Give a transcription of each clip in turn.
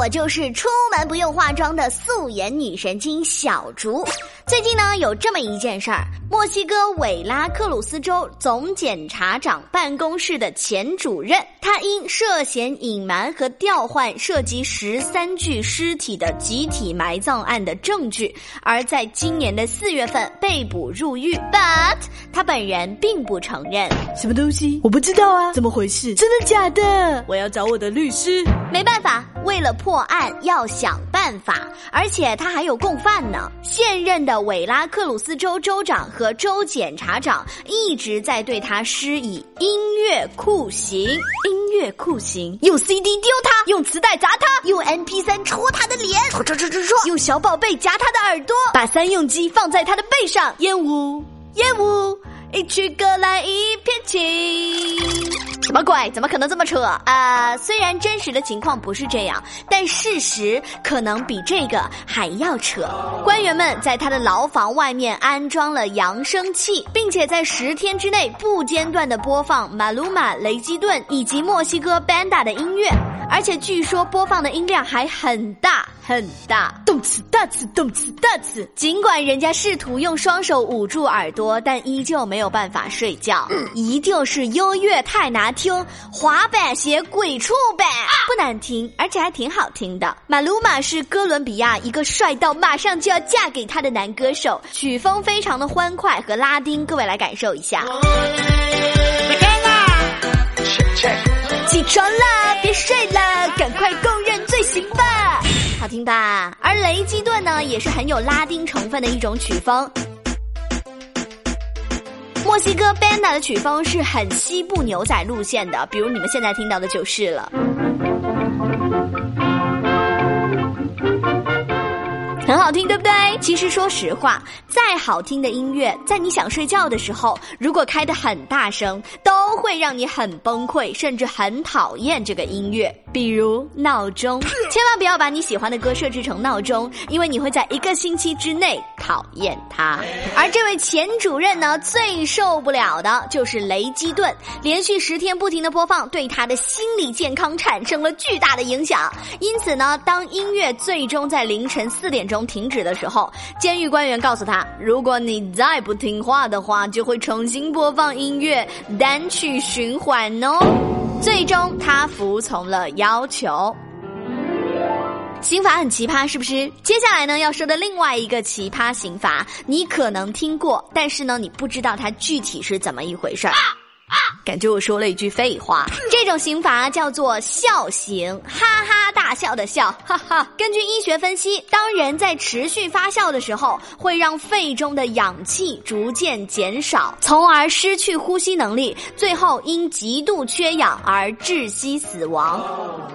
我就是出门不用化妆的素颜女神经小竹。最近呢，有这么一件事儿：墨西哥韦拉克鲁斯州总检察长办公室的前主任，他因涉嫌隐瞒和调换涉及十三具尸体的集体埋葬案的证据，而在今年的四月份被捕入狱。But 他本人并不承认什么东西，我不知道啊，怎么回事？真的假的？我要找我的律师。没办法，为了破案要想办法，而且他还有共犯呢。现任的。韦拉克鲁斯州州长和州检察长一直在对他施以音乐酷刑，音乐酷刑，用 CD 丢他，用磁带砸他，用 MP3 戳他的脸，戳戳戳戳。戳，用小宝贝夹他的耳朵，把三用机放在他的背上，烟雾，烟雾，一曲歌来一片情。什么鬼？怎么可能这么扯？啊，虽然真实的情况不是这样，但事实可能比这个还要扯。官员们在他的牢房外面安装了扬声器，并且在十天之内不间断的播放马鲁马、雷基顿以及墨西哥 banda 的音乐。而且据说播放的音量还很大很大，动次大次动次大次。尽管人家试图用双手捂住耳朵，但依旧没有办法睡觉。一定是音乐太难听，滑板鞋鬼畜呗！不难听，而且还挺好听的。马鲁马是哥伦比亚一个帅到马上就要嫁给他的男歌手，曲风非常的欢快和拉丁，各位来感受一下。起床啦，别睡啦，赶快供认罪行吧，好听吧？而雷基顿呢，也是很有拉丁成分的一种曲风。墨西哥 banda 的曲风是很西部牛仔路线的，比如你们现在听到的就是了。很好听，对不对？其实说实话，再好听的音乐，在你想睡觉的时候，如果开的很大声，都会让你很崩溃，甚至很讨厌这个音乐。比如闹钟，千万不要把你喜欢的歌设置成闹钟，因为你会在一个星期之内讨厌它。而这位前主任呢，最受不了的就是雷基顿，连续十天不停的播放，对他的心理健康产生了巨大的影响。因此呢，当音乐最终在凌晨四点钟。停止的时候，监狱官员告诉他：“如果你再不听话的话，就会重新播放音乐，单曲去循环哦。”最终，他服从了要求。刑罚很奇葩，是不是？接下来呢，要说的另外一个奇葩刑罚，你可能听过，但是呢，你不知道它具体是怎么一回事儿。感觉我说了一句废话。这种刑罚叫做笑刑，哈哈大笑的笑，哈哈。根据医学分析，当人在持续发笑的时候，会让肺中的氧气逐渐减少，从而失去呼吸能力，最后因极度缺氧而窒息死亡。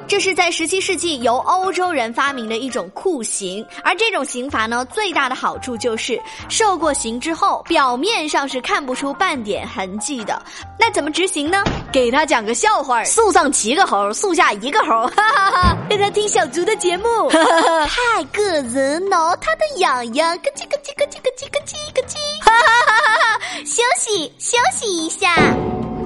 这是在十七世纪由欧洲人发明的一种酷刑，而这种刑罚呢，最大的好处就是受过刑之后，表面上是看不出半点痕迹的。那怎么执行呢？给他讲个笑话树上七个猴，树下一个猴，哈哈哈！让他听小猪的节目，太个人挠他的痒痒，咯叽咯叽咯叽咯叽咯叽咯叽，哈哈哈哈！休息休息一下，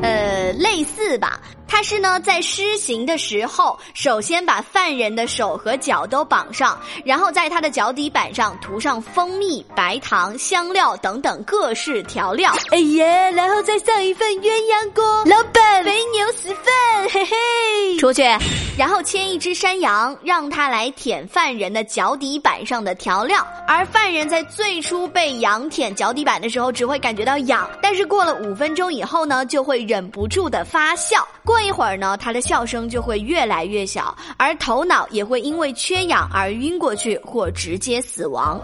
呃，类似吧。他是呢，在施行的时候，首先把犯人的手和脚都绑上，然后在他的脚底板上涂上蜂蜜、白糖、香料等等各式调料。哎呀，然后再上一份鸳鸯锅，老板肥牛十份，嘿嘿，出去，然后牵一只山羊，让他来舔犯人的脚底板上的调料。而犯人在最初被羊舔脚底板的时候，只会感觉到痒，但是过了五分钟以后呢，就会忍不住的发笑。过。过一会儿呢，他的笑声就会越来越小，而头脑也会因为缺氧而晕过去或直接死亡。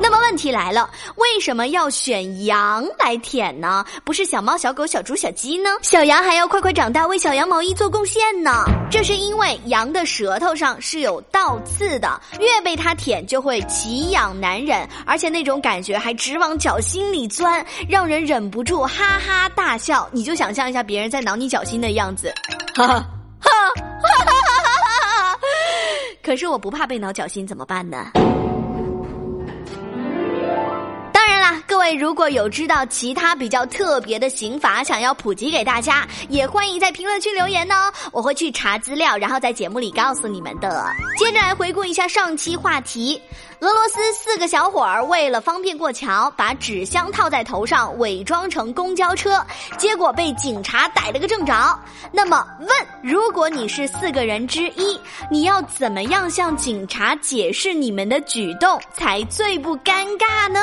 那么问题来了，为什么要选羊来舔呢？不是小猫、小狗、小猪、小鸡呢？小羊还要快快长大，为小羊毛衣做贡献呢？这是因为羊的舌头上是有倒刺的，越被它舔就会奇痒难忍，而且那种感觉还直往脚心里钻，让人忍不住哈哈大笑。你就想象一下别人在挠你脚心的样子。哈哈哈哈哈哈！可是我不怕被挠脚心，怎么办呢？各位。如果有知道其他比较特别的刑法，想要普及给大家，也欢迎在评论区留言呢，我会去查资料，然后在节目里告诉你们的。接着来回顾一下上期话题。俄罗斯四个小伙儿为了方便过桥，把纸箱套在头上，伪装成公交车，结果被警察逮了个正着。那么问，如果你是四个人之一，你要怎么样向警察解释你们的举动才最不尴尬呢？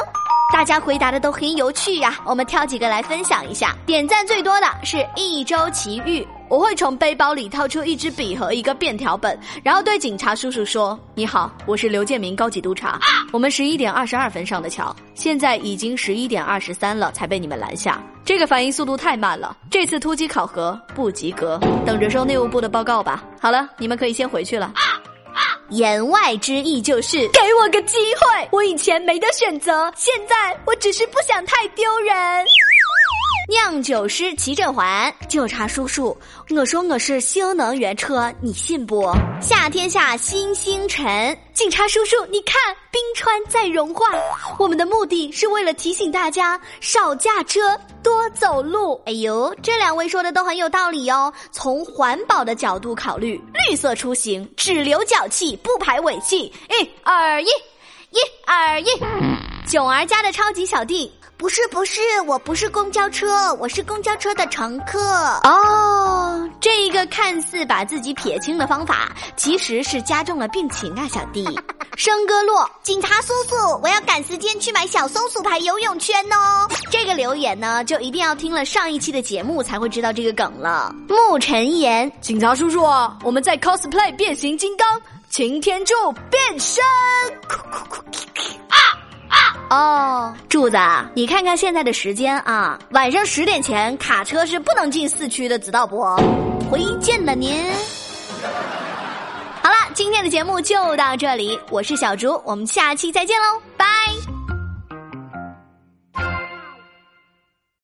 大家回答的都很有趣呀，我们挑几个来分享一下。点赞最多的是一周奇遇。我会从背包里掏出一支笔和一个便条本，然后对警察叔叔说：“你好，我是刘建明高级督察。我们十一点二十二分上的桥，现在已经十一点二十三了，才被你们拦下。这个反应速度太慢了，这次突击考核不及格，等着收内务部的报告吧。好了，你们可以先回去了。”言外之意就是给我个机会，我以前没得选择，现在我只是不想太丢人。酿酒师齐振环，警察叔叔，我说我是新能源车，你信不？夏天下新星辰，警察叔叔，你看冰川在融化。我们的目的是为了提醒大家少驾车，多走路。哎呦，这两位说的都很有道理哦。从环保的角度考虑，绿色出行，只留脚气，不排尾气。一、二、一，一、二、一。囧儿家的超级小弟。不是不是，我不是公交车，我是公交车的乘客。哦，这一个看似把自己撇清的方法，其实是加重了病情啊，小弟。生哥洛，警察叔叔，我要赶时间去买小松鼠牌游泳圈哦。这个留言呢，就一定要听了上一期的节目才会知道这个梗了。沐晨言，警察叔叔，我们在 cosplay 变形金刚，擎天柱变身。哦，柱子，你看看现在的时间啊，晚上十点前卡车是不能进四区的，知道不？回见了您。好了，今天的节目就到这里，我是小竹，我们下期再见喽，拜。